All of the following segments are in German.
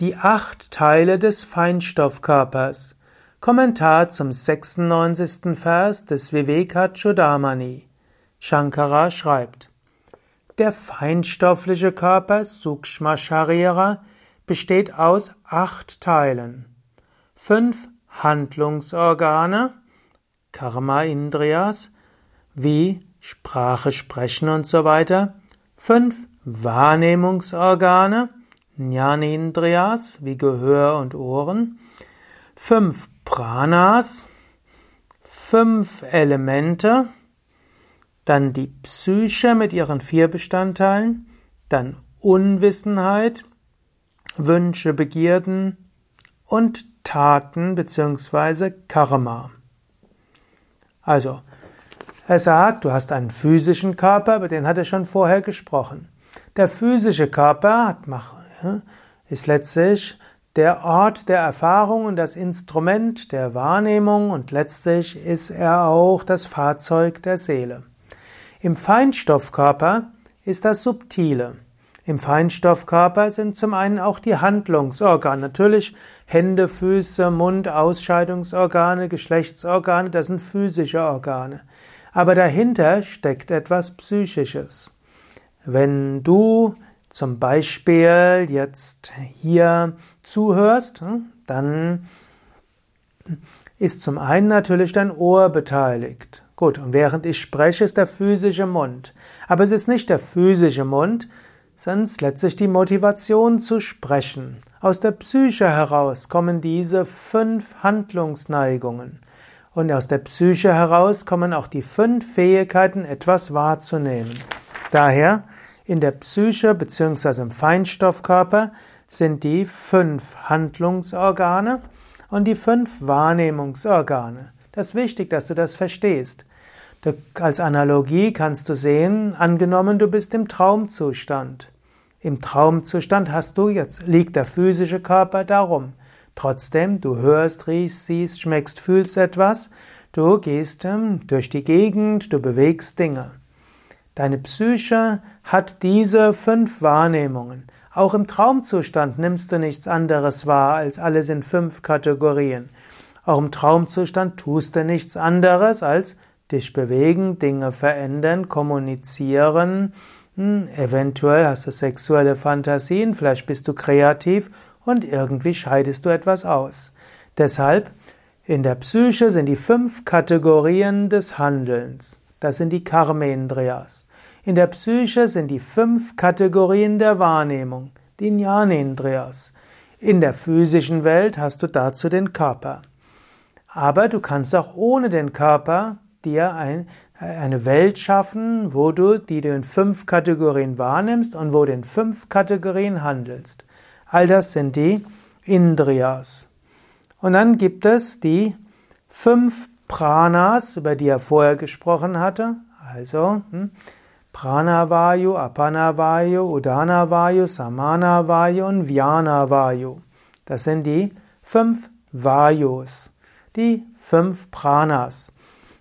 Die acht Teile des Feinstoffkörpers. Kommentar zum 96. Vers des Vivekachudamani. Shankara schreibt: Der feinstoffliche Körper Sukshma Sharira besteht aus acht Teilen. Fünf Handlungsorgane, Karma Indriyas, wie Sprache, Sprechen und so weiter. Fünf Wahrnehmungsorgane, Jnanendriyas wie Gehör und Ohren, fünf Pranas, fünf Elemente, dann die Psyche mit ihren vier Bestandteilen, dann Unwissenheit, Wünsche, Begierden und Taten bzw. Karma. Also, er sagt, du hast einen physischen Körper, über den hat er schon vorher gesprochen. Der physische Körper hat, ist letztlich der Ort der Erfahrung und das Instrument der Wahrnehmung und letztlich ist er auch das Fahrzeug der Seele. Im Feinstoffkörper ist das Subtile. Im Feinstoffkörper sind zum einen auch die Handlungsorgane. Natürlich Hände, Füße, Mund, Ausscheidungsorgane, Geschlechtsorgane, das sind physische Organe. Aber dahinter steckt etwas Psychisches. Wenn du zum Beispiel jetzt hier zuhörst, hm, dann ist zum einen natürlich dein Ohr beteiligt. Gut, und während ich spreche, ist der physische Mund. Aber es ist nicht der physische Mund, sondern letztlich die Motivation zu sprechen. Aus der Psyche heraus kommen diese fünf Handlungsneigungen. Und aus der Psyche heraus kommen auch die fünf Fähigkeiten, etwas wahrzunehmen. Daher in der Psyche bzw. im Feinstoffkörper sind die fünf Handlungsorgane und die fünf Wahrnehmungsorgane. Das ist wichtig, dass du das verstehst. Du, als Analogie kannst du sehen, angenommen du bist im Traumzustand. Im Traumzustand hast du jetzt, liegt der physische Körper darum. Trotzdem, du hörst, riechst, siehst, schmeckst, fühlst etwas, du gehst ähm, durch die Gegend, du bewegst Dinge. Deine Psyche hat diese fünf Wahrnehmungen. Auch im Traumzustand nimmst du nichts anderes wahr als alles in fünf Kategorien. Auch im Traumzustand tust du nichts anderes als dich bewegen, Dinge verändern, kommunizieren. Hm, eventuell hast du sexuelle Fantasien, vielleicht bist du kreativ und irgendwie scheidest du etwas aus. Deshalb in der Psyche sind die fünf Kategorien des Handelns. Das sind die Karmendriyas. In der Psyche sind die fünf Kategorien der Wahrnehmung, die Jnanendriyas. In der physischen Welt hast du dazu den Körper. Aber du kannst auch ohne den Körper dir ein, eine Welt schaffen, wo du die du in fünf Kategorien wahrnimmst und wo du in fünf Kategorien handelst. All das sind die Indriyas. Und dann gibt es die fünf Pranas, über die er vorher gesprochen hatte. Also, hm, Pranavayu, Apanavayu, Udanavayu, Samanavayu und Vyanavayu. Das sind die fünf Vayus, die fünf Pranas.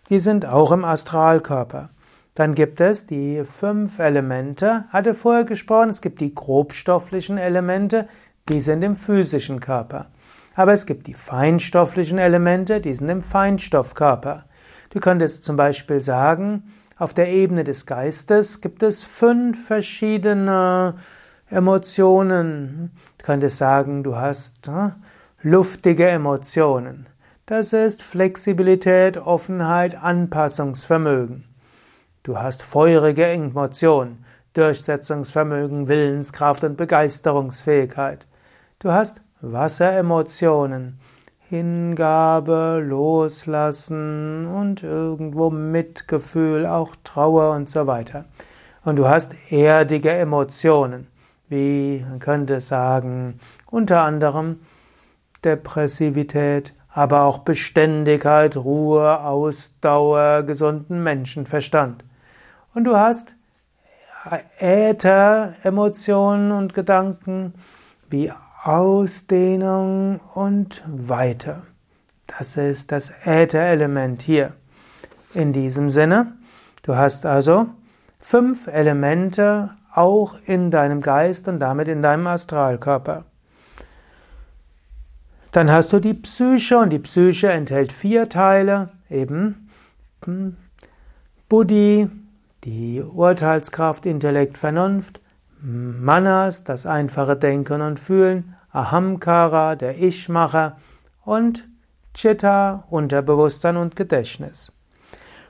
Die sind auch im Astralkörper. Dann gibt es die fünf Elemente, hatte vorher gesprochen, es gibt die grobstofflichen Elemente, die sind im physischen Körper. Aber es gibt die feinstofflichen Elemente, die sind im Feinstoffkörper. Du könntest zum Beispiel sagen, auf der Ebene des Geistes gibt es fünf verschiedene Emotionen. Du könntest sagen, du hast äh, luftige Emotionen. Das ist Flexibilität, Offenheit, Anpassungsvermögen. Du hast feurige Emotionen, Durchsetzungsvermögen, Willenskraft und Begeisterungsfähigkeit. Du hast Wasseremotionen, Hingabe, Loslassen und irgendwo Mitgefühl, auch Trauer und so weiter. Und du hast erdige Emotionen, wie man könnte sagen, unter anderem Depressivität, aber auch Beständigkeit, Ruhe, Ausdauer, gesunden Menschenverstand. Und du hast Äther, Emotionen und Gedanken wie Ausdehnung und Weite. Das ist das Äther-Element hier. In diesem Sinne, du hast also fünf Elemente auch in deinem Geist und damit in deinem Astralkörper. Dann hast du die Psyche und die Psyche enthält vier Teile, eben hm, Buddhi, die Urteilskraft, Intellekt, Vernunft, Manas, das einfache Denken und Fühlen, Ahamkara, der Ich-Macher und Chitta, Unterbewusstsein und Gedächtnis.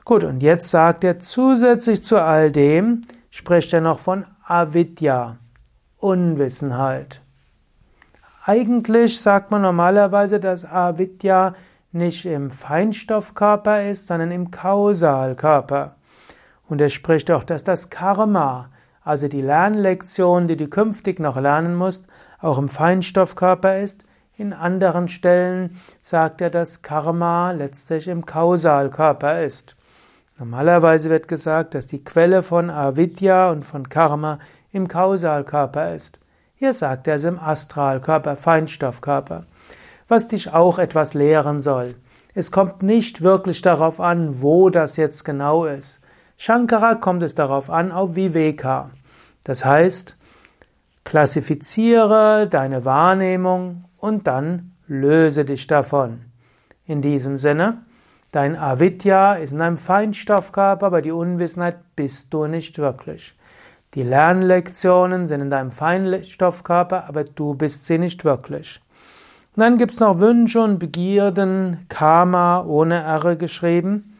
Gut, und jetzt sagt er zusätzlich zu all dem, spricht er noch von Avidya, Unwissenheit. Eigentlich sagt man normalerweise, dass Avidya nicht im Feinstoffkörper ist, sondern im Kausalkörper. Und er spricht auch, dass das Karma, also die Lernlektion, die du künftig noch lernen musst, auch im Feinstoffkörper ist. In anderen Stellen sagt er, dass Karma letztlich im Kausalkörper ist. Normalerweise wird gesagt, dass die Quelle von Avidya und von Karma im Kausalkörper ist. Hier sagt er es im Astralkörper, Feinstoffkörper. Was dich auch etwas lehren soll. Es kommt nicht wirklich darauf an, wo das jetzt genau ist. Shankara kommt es darauf an, auf Viveka. Das heißt, klassifiziere deine Wahrnehmung und dann löse dich davon. In diesem Sinne, Dein Avidya ist in einem Feinstoffkörper, aber die Unwissenheit bist du nicht wirklich. Die Lernlektionen sind in deinem Feinstoffkörper, aber du bist sie nicht wirklich. Und dann gibt es noch Wünsche und Begierden, Karma ohne R geschrieben.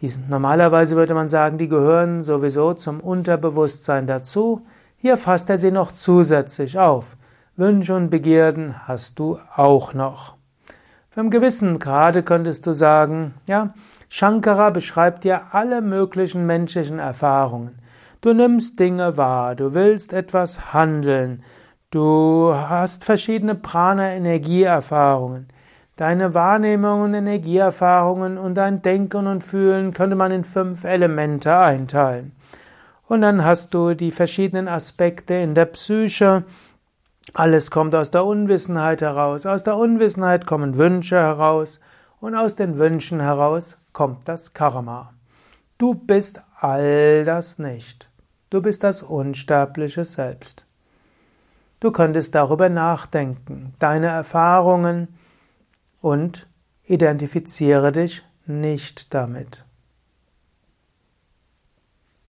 Diesen, normalerweise würde man sagen, die gehören sowieso zum Unterbewusstsein dazu. Hier fasst er sie noch zusätzlich auf. Wünsche und Begierden hast du auch noch. Für einen gewissen Grade könntest du sagen, ja, Shankara beschreibt dir alle möglichen menschlichen Erfahrungen. Du nimmst Dinge wahr, du willst etwas handeln, du hast verschiedene Prana-Energieerfahrungen. Deine Wahrnehmungen Energieerfahrungen und dein Denken und Fühlen könnte man in fünf Elemente einteilen. Und dann hast du die verschiedenen Aspekte in der Psyche, alles kommt aus der Unwissenheit heraus. Aus der Unwissenheit kommen Wünsche heraus und aus den Wünschen heraus kommt das Karma. Du bist all das nicht. Du bist das unsterbliche Selbst. Du könntest darüber nachdenken, deine Erfahrungen und identifiziere dich nicht damit.